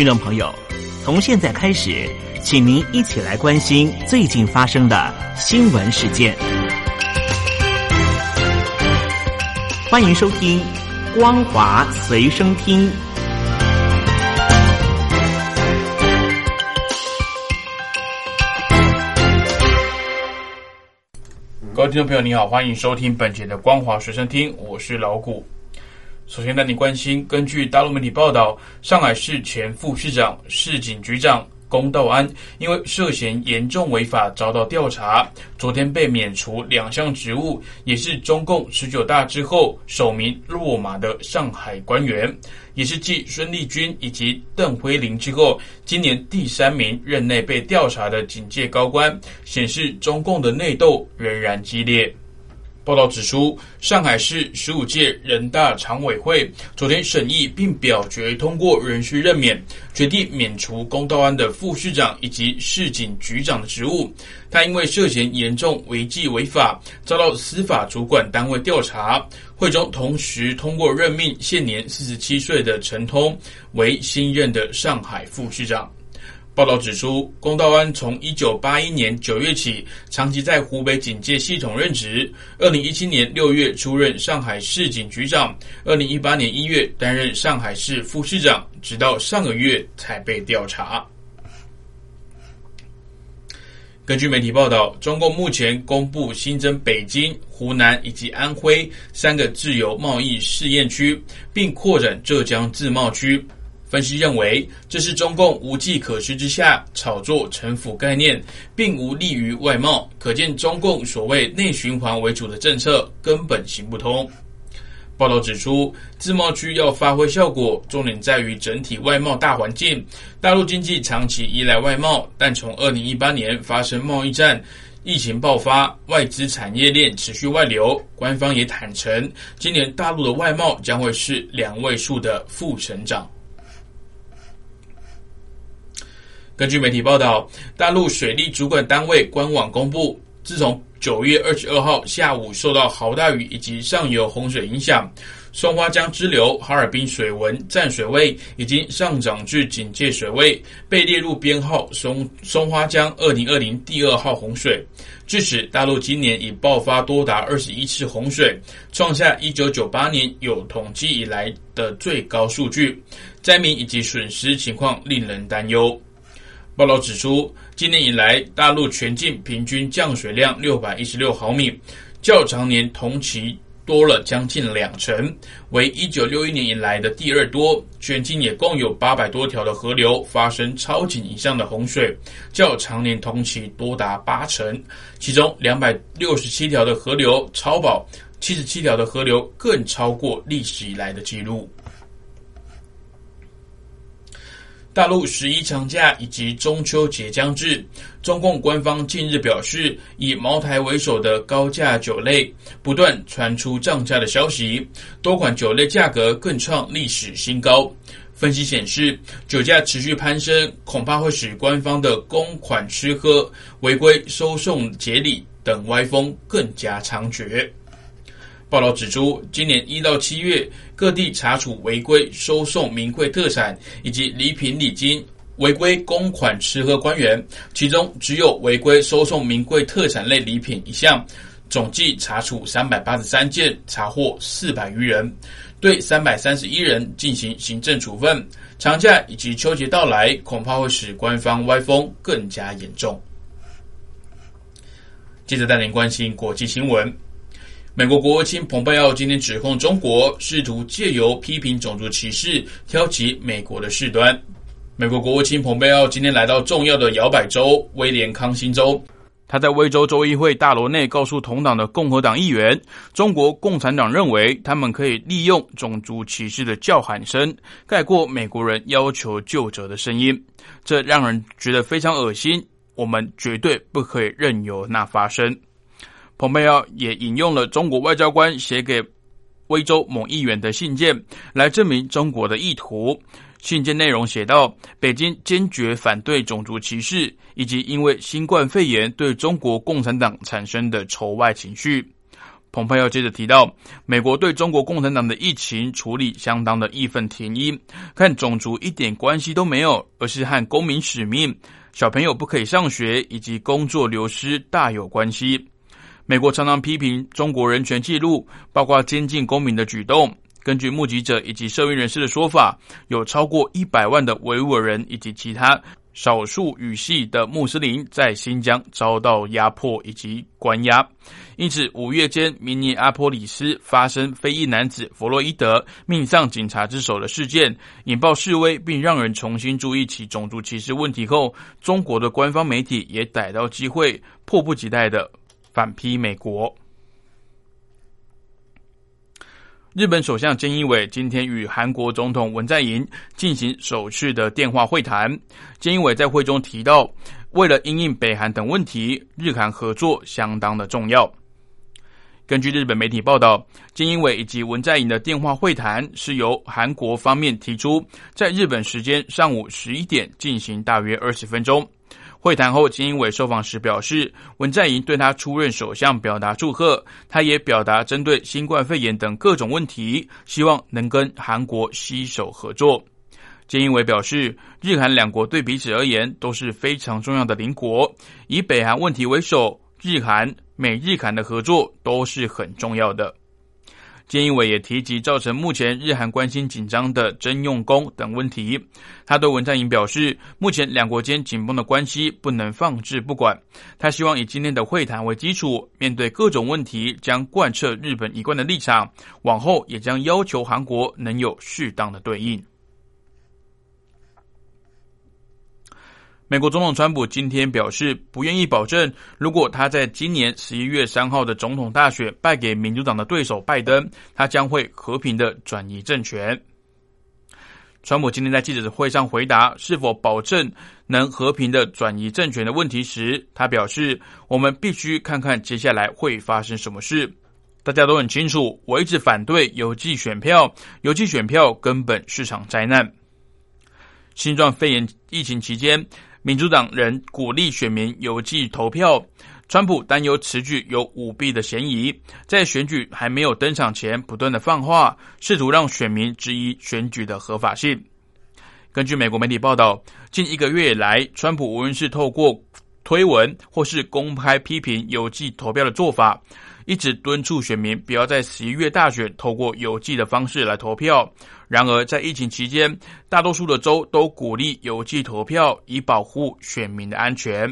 听众朋友，从现在开始，请您一起来关心最近发生的新闻事件。欢迎收听《光华随身听》。各位听众朋友，你好，欢迎收听本节的《光华随身听》，我是老谷。首先带你关心，根据大陆媒体报道，上海市前副市长、市警局长龚道安因为涉嫌严重违法遭到调查，昨天被免除两项职务，也是中共十九大之后首名落马的上海官员，也是继孙立军以及邓辉林之后，今年第三名任内被调查的警界高官，显示中共的内斗仍然激烈。报道指出，上海市十五届人大常委会昨天审议并表决通过人事任免，决定免除龚道安的副市长以及市警局长的职务。他因为涉嫌严重违纪违法，遭到司法主管单位调查。会中同时通过任命现年四十七岁的陈通为新任的上海副市长。报道指出，龚道安从一九八一年九月起，长期在湖北警界系统任职。二零一七年六月出任上海市警局长，二零一八年一月担任上海市副市长，直到上个月才被调查。根据媒体报道，中共目前公布新增北京、湖南以及安徽三个自由贸易试验区，并扩展浙江自贸区。分析认为，这是中共无计可施之下炒作城府概念，并无利于外贸。可见，中共所谓内循环为主的政策根本行不通。报道指出，自贸区要发挥效果，重点在于整体外贸大环境。大陆经济长期依赖外贸，但从二零一八年发生贸易战、疫情爆发，外资产业链持续外流。官方也坦诚，今年大陆的外贸将会是两位数的负成长。根据媒体报道，大陆水利主管单位官网公布，自从九月二十二号下午受到豪大雨以及上游洪水影响，松花江支流哈尔滨水文站水位已经上涨至警戒水位，被列入编号松松花江二零二零第二号洪水。至此，大陆今年已爆发多达二十一次洪水，创下一九九八年有统计以来的最高数据，灾民以及损失情况令人担忧。报道指出，今年以来，大陆全境平均降水量六百一十六毫米，较常年同期多了将近两成，为一九六一年以来的第二多。全境也共有八百多条的河流发生超警以上的洪水，较常年同期多达八成。其中两百六十七条的河流超保，七十七条的河流更超过历史以来的记录。大陆十一长假以及中秋节将至，中共官方近日表示，以茅台为首的高价酒类不断传出涨价的消息，多款酒类价格更创历史新高。分析显示，酒价持续攀升，恐怕会使官方的公款吃喝、违规收送节礼等歪风更加猖獗。报道指出，今年一到七月，各地查处违规收送名贵特产以及礼品礼金、违规公款吃喝官员，其中只有违规收送名贵特产类礼品一项，总计查处三百八十三件，查获四百余人，对三百三十一人进行行政处分。长假以及秋节到来，恐怕会使官方歪风更加严重。接着带您关心国际新闻。美国国务卿蓬佩奥今天指控中国试图借由批评种族歧视挑起美国的事端。美国国务卿蓬佩奥今天来到重要的摇摆州威廉康星州，他在威州州议会大楼内告诉同党的共和党议员，中国共产党认为他们可以利用种族歧视的叫喊声盖过美国人要求救者的声音，这让人觉得非常恶心。我们绝对不可以任由那发生。蓬佩奥也引用了中国外交官写给威州某议员的信件，来证明中国的意图。信件内容写道：“北京坚决反对种族歧视，以及因为新冠肺炎对中国共产党产生的仇外情绪。”蓬佩奥接着提到，美国对中国共产党的疫情处理相当的义愤填膺，看种族一点关系都没有，而是和公民使命、小朋友不可以上学以及工作流失大有关系。美国常常批评中国人权记录，包括监禁公民的举动。根据目击者以及社会人士的说法，有超过一百万的维吾尔人以及其他。少数语系的穆斯林在新疆遭到压迫以及关押，因此五月间明尼阿波里斯发生非裔男子弗洛伊德命丧警察之手的事件，引爆示威，并让人重新注意起种族歧视问题后，中国的官方媒体也逮到机会，迫不及待的反批美国。日本首相菅义伟今天与韩国总统文在寅进行首次的电话会谈。菅义伟在会中提到，为了因应北韩等问题，日韩合作相当的重要。根据日本媒体报道，菅义伟以及文在寅的电话会谈是由韩国方面提出，在日本时间上午十一点进行，大约二十分钟。会谈后，金英伟受访时表示，文在寅对他出任首相表达祝贺。他也表达针对新冠肺炎等各种问题，希望能跟韩国携手合作。金英伟表示，日韩两国对彼此而言都是非常重要的邻国，以北韩问题为首，日韩、美日韩的合作都是很重要的。菅义伟也提及造成目前日韩关系紧张的征用工等问题。他对文在寅表示，目前两国间紧绷的关系不能放置不管。他希望以今天的会谈为基础，面对各种问题将贯彻日本一贯的立场，往后也将要求韩国能有适当的对应。美国总统川普今天表示，不愿意保证，如果他在今年十一月三号的总统大选败给民主党的对手拜登，他将会和平的转移政权。川普今天在记者会上回答是否保证能和平的转移政权的问题时，他表示：“我们必须看看接下来会发生什么事。大家都很清楚，我一直反对邮寄选票，邮寄选票根本是场灾难。新冠肺炎疫情期间。”民主党人鼓励选民邮寄投票，川普担忧此举有舞弊的嫌疑，在选举还没有登场前不断的放话，试图让选民质疑选举的合法性。根据美国媒体报道，近一个月以来，川普无论是透过推文或是公开批评邮寄投票的做法。一直敦促选民不要在十一月大选透过邮寄的方式来投票。然而，在疫情期间，大多数的州都鼓励邮寄投票，以保护选民的安全。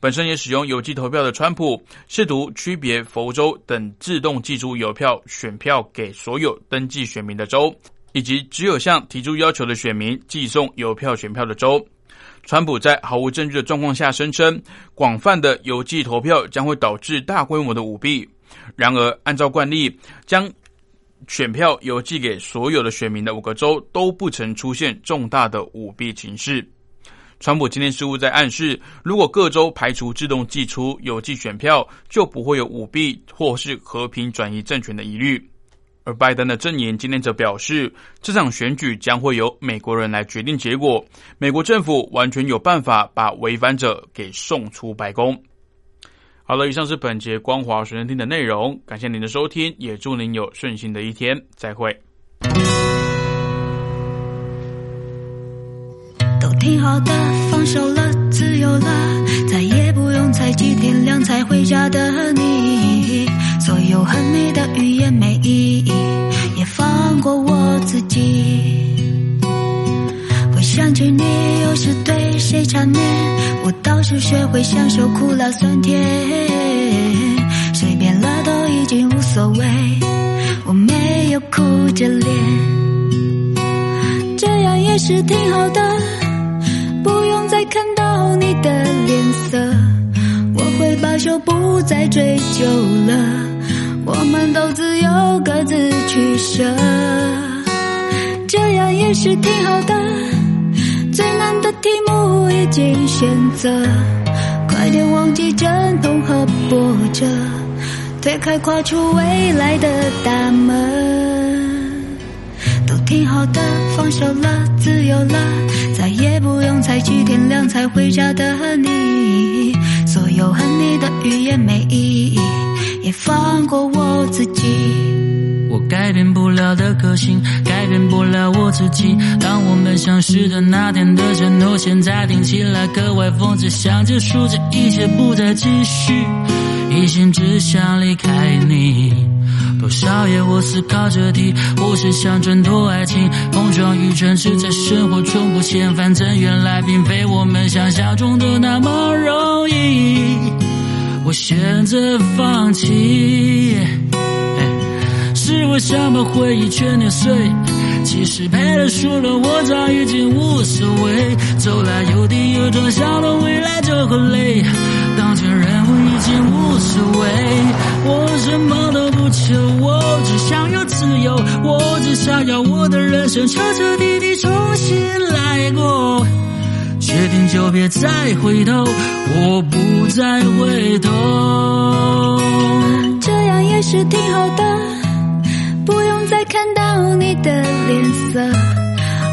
本身也使用邮寄投票的川普，试图区别佛州等自动寄出邮票选票给所有登记选民的州，以及只有向提出要求的选民寄送邮票选票的州。川普在毫无证据的状况下声称，广泛的邮寄投票将会导致大规模的舞弊。然而，按照惯例，将选票邮寄给所有的选民的五个州都不曾出现重大的舞弊情势。川普今天似乎在暗示，如果各州排除自动寄出邮寄选票，就不会有舞弊或是和平转移政权的疑虑。而拜登的阵营今天则表示，这场选举将会由美国人来决定结果，美国政府完全有办法把违反者给送出白宫。好了，以上是本节光华随身听的内容，感谢您的收听，也祝您有顺心的一天，再会。都挺好的，放手了，自由了，再也不用猜忌天亮才回家的你。所有恨你的语言没对谁缠绵？我倒是学会享受苦辣酸甜，谁变了都已经无所谓，我没有哭着脸，这样也是挺好的，不用再看到你的脸色，我会罢休，不再追究了。我们都自由各自取舍，这样也是挺好的。题目已经选择，快点忘记阵痛和波折，推开跨出未来的大门。都挺好的，放手了，自由了，再也不用猜几天亮才回家的你。所有恨你的语言没意义。也放过我自己。改变不了的个性，改变不了我自己。当我们相识的那天的承诺，现在听起来格外讽刺，想结束这一切，不再继续，一心只想离开你。多少夜我思考这题，我是想挣脱爱情，碰撞与诚实在生活中不嫌反正原来并非我们想象中的那么容易。我选择放弃，是我想把回忆全碾碎。其实赔了输了，我早已经无所谓。走来有跌有撞，想到未来就会累。当前任务已经无所谓，我什么都不求，我只想要自由，我只想要我的人生彻彻底底重新来过。决定就别再回头，我不再回头。这样也是挺好的，再看到你的脸色，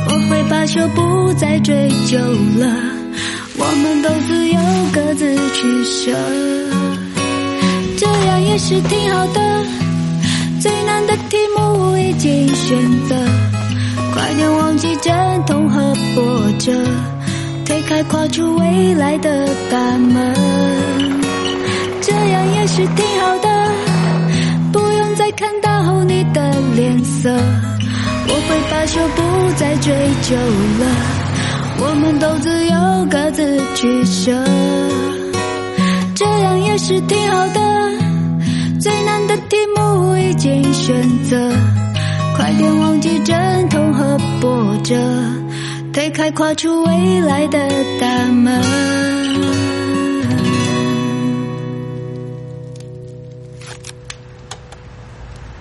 我会罢休，不再追究了。我们都自由，各自取舍，这样也是挺好的。最难的题目已经选择，快点忘记阵痛和波折。推开跨出未来的大门，这样也是挺好的，不用再看到你的脸色，我会罢休，不再追究了，我们都自由，各自取舍，这样也是挺好的，最难的题目已经选择，快点忘记阵痛和波折。推开跨出未来的大门。